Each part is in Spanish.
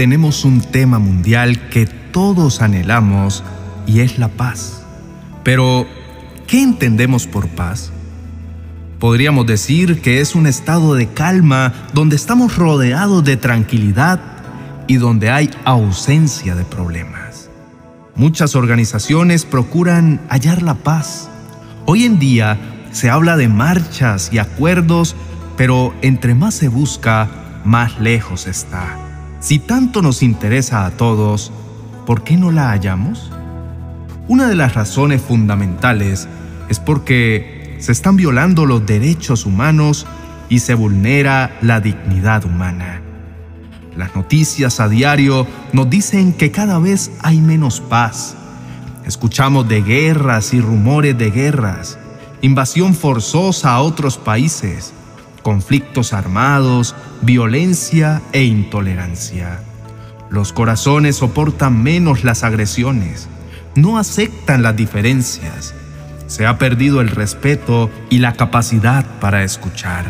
tenemos un tema mundial que todos anhelamos y es la paz. Pero, ¿qué entendemos por paz? Podríamos decir que es un estado de calma donde estamos rodeados de tranquilidad y donde hay ausencia de problemas. Muchas organizaciones procuran hallar la paz. Hoy en día se habla de marchas y acuerdos, pero entre más se busca, más lejos está. Si tanto nos interesa a todos, ¿por qué no la hallamos? Una de las razones fundamentales es porque se están violando los derechos humanos y se vulnera la dignidad humana. Las noticias a diario nos dicen que cada vez hay menos paz. Escuchamos de guerras y rumores de guerras, invasión forzosa a otros países, conflictos armados, violencia e intolerancia. Los corazones soportan menos las agresiones, no aceptan las diferencias se ha perdido el respeto y la capacidad para escuchar.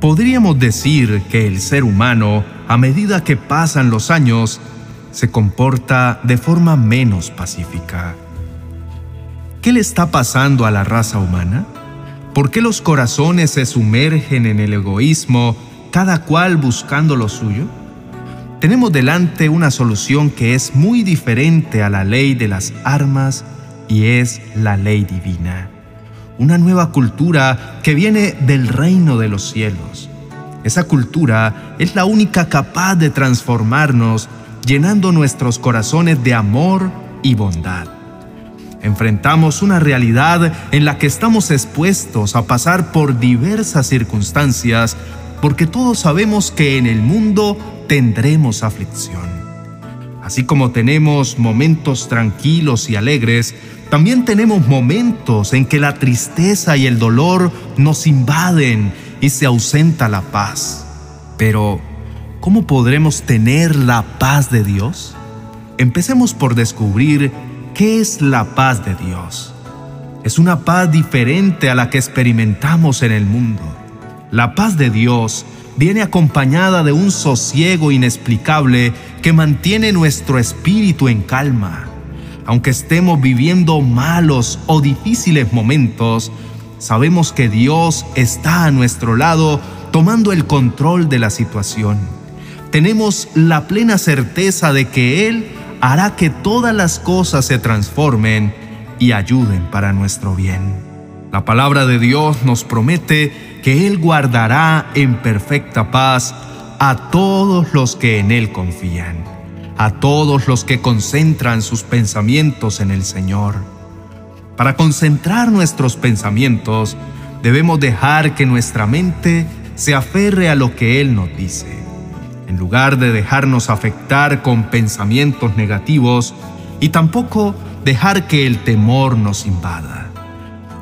Podríamos decir que el ser humano, a medida que pasan los años, se comporta de forma menos pacífica. ¿Qué le está pasando a la raza humana? ¿Por qué los corazones se sumergen en el egoísmo, cada cual buscando lo suyo? Tenemos delante una solución que es muy diferente a la ley de las armas y es la ley divina. Una nueva cultura que viene del reino de los cielos. Esa cultura es la única capaz de transformarnos, llenando nuestros corazones de amor y bondad. Enfrentamos una realidad en la que estamos expuestos a pasar por diversas circunstancias porque todos sabemos que en el mundo tendremos aflicción. Así como tenemos momentos tranquilos y alegres, también tenemos momentos en que la tristeza y el dolor nos invaden y se ausenta la paz. Pero, ¿cómo podremos tener la paz de Dios? Empecemos por descubrir qué es la paz de Dios. Es una paz diferente a la que experimentamos en el mundo. La paz de Dios viene acompañada de un sosiego inexplicable que mantiene nuestro espíritu en calma aunque estemos viviendo malos o difíciles momentos, sabemos que Dios está a nuestro lado tomando el control de la situación. Tenemos la plena certeza de que Él hará que todas las cosas se transformen y ayuden para nuestro bien. La palabra de Dios nos promete que Él guardará en perfecta paz a todos los que en Él confían a todos los que concentran sus pensamientos en el Señor. Para concentrar nuestros pensamientos, debemos dejar que nuestra mente se aferre a lo que Él nos dice, en lugar de dejarnos afectar con pensamientos negativos y tampoco dejar que el temor nos invada.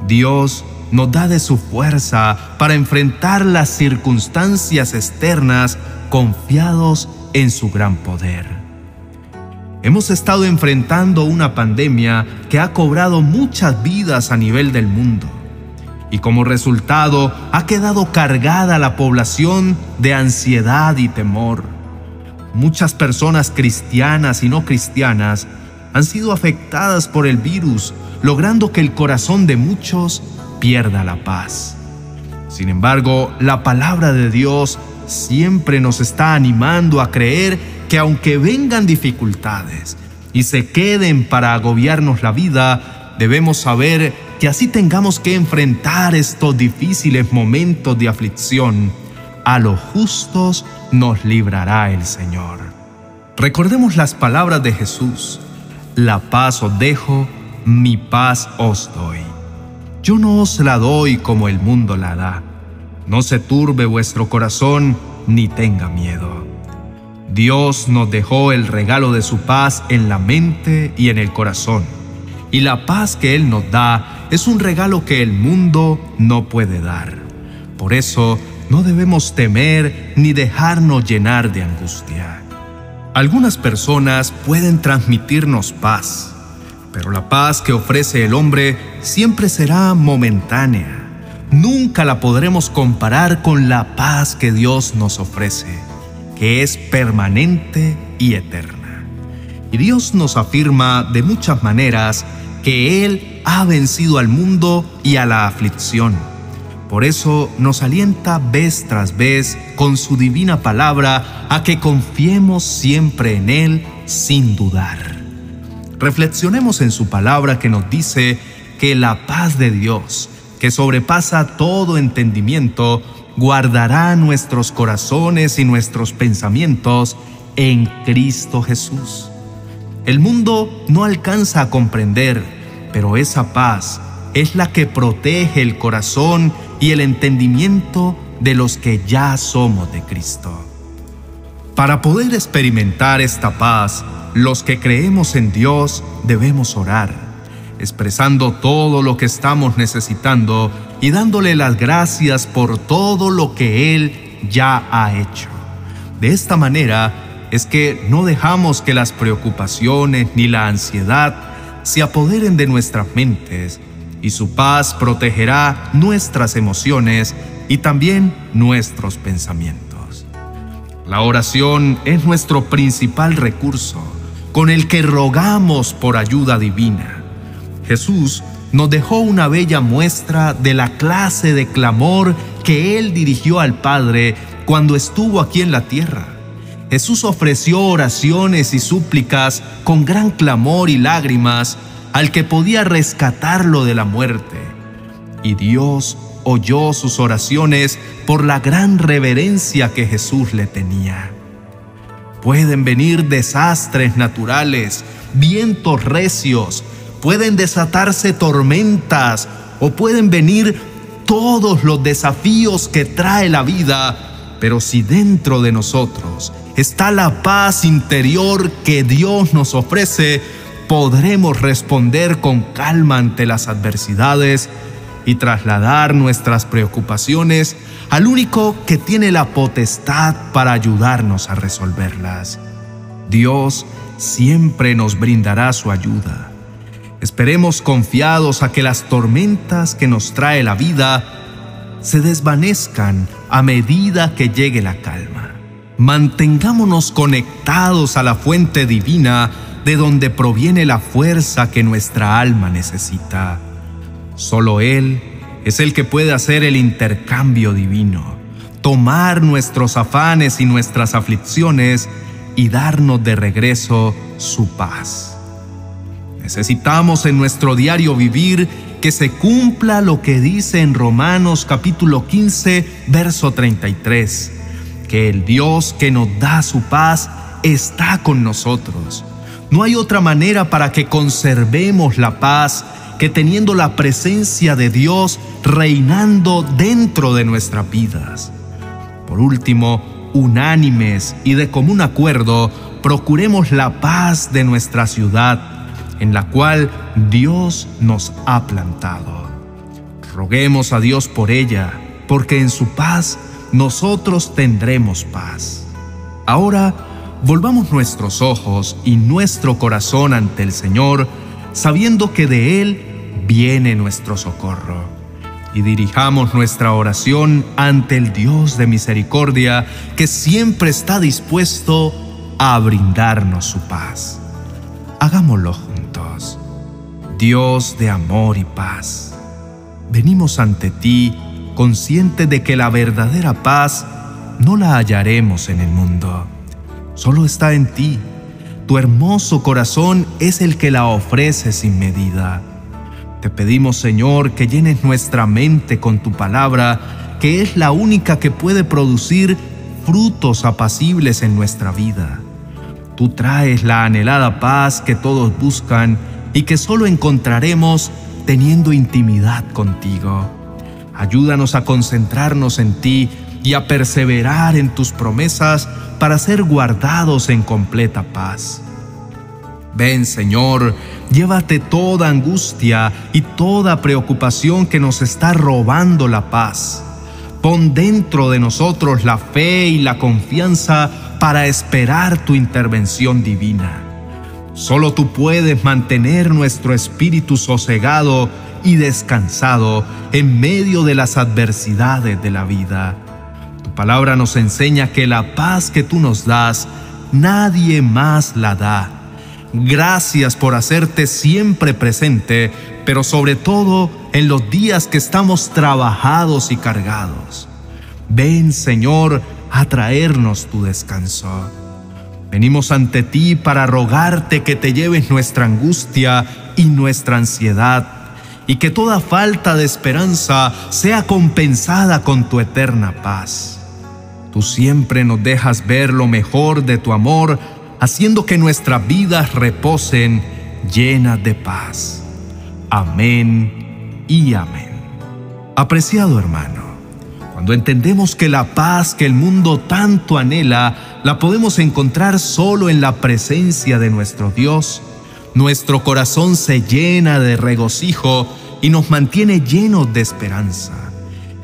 Dios nos da de su fuerza para enfrentar las circunstancias externas confiados en su gran poder. Hemos estado enfrentando una pandemia que ha cobrado muchas vidas a nivel del mundo y como resultado ha quedado cargada la población de ansiedad y temor. Muchas personas cristianas y no cristianas han sido afectadas por el virus, logrando que el corazón de muchos pierda la paz. Sin embargo, la palabra de Dios siempre nos está animando a creer que aunque vengan dificultades y se queden para agobiarnos la vida, debemos saber que así tengamos que enfrentar estos difíciles momentos de aflicción, a los justos nos librará el Señor. Recordemos las palabras de Jesús, la paz os dejo, mi paz os doy. Yo no os la doy como el mundo la da. No se turbe vuestro corazón ni tenga miedo. Dios nos dejó el regalo de su paz en la mente y en el corazón. Y la paz que Él nos da es un regalo que el mundo no puede dar. Por eso no debemos temer ni dejarnos llenar de angustia. Algunas personas pueden transmitirnos paz, pero la paz que ofrece el hombre siempre será momentánea Nunca la podremos comparar con la paz que Dios nos ofrece. que es permanente y eterna. Y Dios nos afirma de muchas maneras que Él ha vencido al mundo y a la aflicción. Por eso nos alienta vez tras vez con su divina palabra a que confiemos siempre en Él sin dudar. Reflexionemos en su palabra que nos dice que la paz de Dios, que sobrepasa todo entendimiento, guardará nuestros corazones y nuestros pensamientos en Cristo Jesús. El mundo no alcanza a comprender, pero esa paz es la que protege el corazón y el entendimiento de los que ya somos de Cristo. Para poder experimentar esta paz, los que creemos en Dios debemos orar expresando todo lo que estamos necesitando y dándole las gracias por todo lo que Él ya ha hecho. De esta manera es que no dejamos que las preocupaciones ni la ansiedad se apoderen de nuestras mentes y su paz protegerá nuestras emociones y también nuestros pensamientos. La oración es nuestro principal recurso con el que rogamos por ayuda divina Jesús nos dejó una bella muestra de la clase de clamor que Él dirigió al Padre cuando estuvo aquí en la tierra. Jesús ofreció oraciones y súplicas con gran clamor y lágrimas al que podía rescatarlo de la muerte. Y Dios oyó sus oraciones por la gran reverencia que Jesús le tenía. Pueden venir desastres naturales, vientos recios, pueden desatarse tormentas o pueden venir todos los desafíos que trae la vida, pero si dentro de nosotros está la paz interior que Dios nos ofrece, podremos responder con calma ante las adversidades y trasladar nuestras preocupaciones al único que tiene la potestad para ayudarnos a resolverlas. Dios siempre nos brindará su ayuda. Esperemos confiados a que las tormentas que nos trae la vida se desvanezcan a medida que llegue la calma. Mantengámonos conectados a la fuente divina de donde proviene la fuerza que nuestra alma necesita. Solo Él es el que puede hacer el intercambio divino, tomar nuestros afanes y nuestras aflicciones y darnos de regreso su paz. Necesitamos en nuestro diario vivir que se cumpla lo que dice en Romanos capítulo 15, verso 33, que el Dios que nos da su paz está con nosotros. No hay otra manera para que conservemos la paz que teniendo la presencia de Dios reinando dentro de nuestras vidas. Por último, unánimes y de común acuerdo, procuremos la paz de nuestra ciudad en la cual Dios nos ha plantado. Roguemos a Dios por ella, porque en su paz nosotros tendremos paz. Ahora, volvamos nuestros ojos y nuestro corazón ante el Señor, sabiendo que de Él viene nuestro socorro. Y dirijamos nuestra oración ante el Dios de misericordia, que siempre está dispuesto a brindarnos su paz. Hagámoslo Dios de amor y paz. Venimos ante ti conscientes de que la verdadera paz no la hallaremos en el mundo, solo está en ti. Tu hermoso corazón es el que la ofrece sin medida. Te pedimos, Señor, que llenes nuestra mente con tu palabra, que es la única que puede producir frutos apacibles en nuestra vida. Tú traes la anhelada paz que todos buscan y que solo encontraremos teniendo intimidad contigo. Ayúdanos a concentrarnos en ti y a perseverar en tus promesas para ser guardados en completa paz. Ven Señor, llévate toda angustia y toda preocupación que nos está robando la paz. Pon dentro de nosotros la fe y la confianza para esperar tu intervención divina. Solo tú puedes mantener nuestro espíritu sosegado y descansado en medio de las adversidades de la vida. Tu palabra nos enseña que la paz que tú nos das, nadie más la da. Gracias por hacerte siempre presente, pero sobre todo en los días que estamos trabajados y cargados. Ven, Señor, a traernos tu descanso. Venimos ante ti para rogarte que te lleves nuestra angustia y nuestra ansiedad, y que toda falta de esperanza sea compensada con tu eterna paz. Tú siempre nos dejas ver lo mejor de tu amor, haciendo que nuestras vidas reposen llenas de paz. Amén y amén. Apreciado hermano, cuando entendemos que la paz que el mundo tanto anhela, la podemos encontrar solo en la presencia de nuestro Dios, nuestro corazón se llena de regocijo y nos mantiene llenos de esperanza.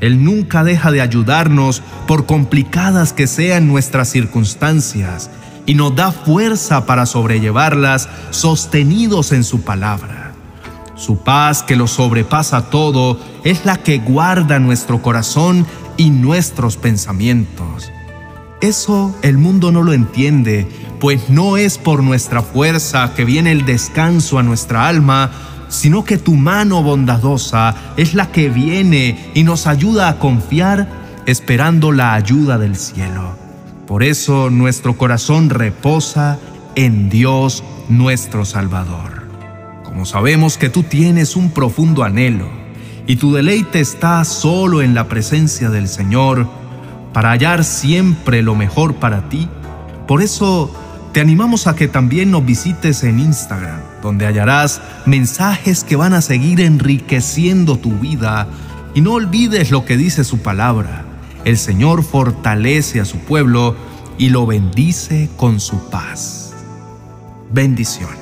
Él nunca deja de ayudarnos por complicadas que sean nuestras circunstancias y nos da fuerza para sobrellevarlas sostenidos en su palabra. Su paz que lo sobrepasa todo es la que guarda nuestro corazón y nuestros pensamientos. Eso el mundo no lo entiende, pues no es por nuestra fuerza que viene el descanso a nuestra alma, sino que tu mano bondadosa es la que viene y nos ayuda a confiar esperando la ayuda del cielo. Por eso nuestro corazón reposa en Dios nuestro Salvador. Como sabemos que tú tienes un profundo anhelo y tu deleite está solo en la presencia del Señor para hallar siempre lo mejor para ti, por eso te animamos a que también nos visites en Instagram, donde hallarás mensajes que van a seguir enriqueciendo tu vida. Y no olvides lo que dice su palabra. El Señor fortalece a su pueblo y lo bendice con su paz. Bendiciones.